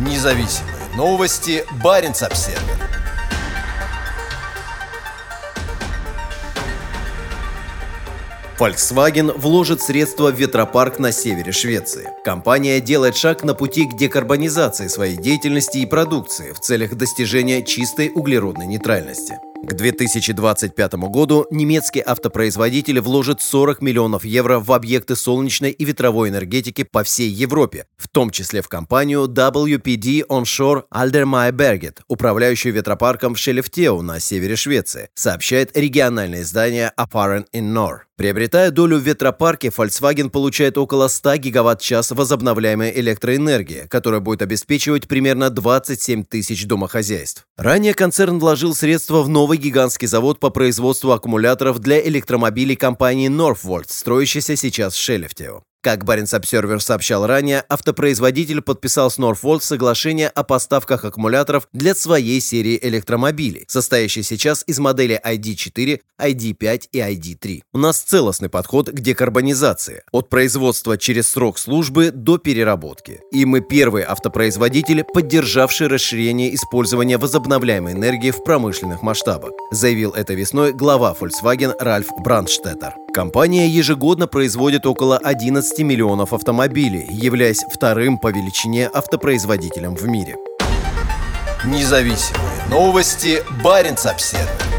Независимые новости. Барин обсерва Volkswagen вложит средства в ветропарк на севере Швеции. Компания делает шаг на пути к декарбонизации своей деятельности и продукции в целях достижения чистой углеродной нейтральности. К 2025 году немецкий автопроизводитель вложит 40 миллионов евро в объекты солнечной и ветровой энергетики по всей Европе, в том числе в компанию WPD Onshore Aldermeyerberget, управляющую ветропарком в Шелефтеу на севере Швеции, сообщает региональное издание Apparent in Nord. Приобретая долю в ветропарке, Volkswagen получает около 100 гигаватт-час возобновляемой электроэнергии, которая будет обеспечивать примерно 27 тысяч домохозяйств. Ранее концерн вложил средства в новый гигантский завод по производству аккумуляторов для электромобилей компании Northvolt, строящийся сейчас в Шелефтео. Как Баренц Обсервер сообщал ранее, автопроизводитель подписал с Northvolt соглашение о поставках аккумуляторов для своей серии электромобилей, состоящей сейчас из моделей ID4, ID5 и ID3. У нас целостный подход к декарбонизации, от производства через срок службы до переработки. И мы первые автопроизводители, поддержавшие расширение использования возобновляемой энергии в промышленных масштабах, заявил это весной глава Volkswagen Ральф Брандштеттер. Компания ежегодно производит около 11 миллионов автомобилей, являясь вторым по величине автопроизводителем в мире. Независимые новости. Барин обседный.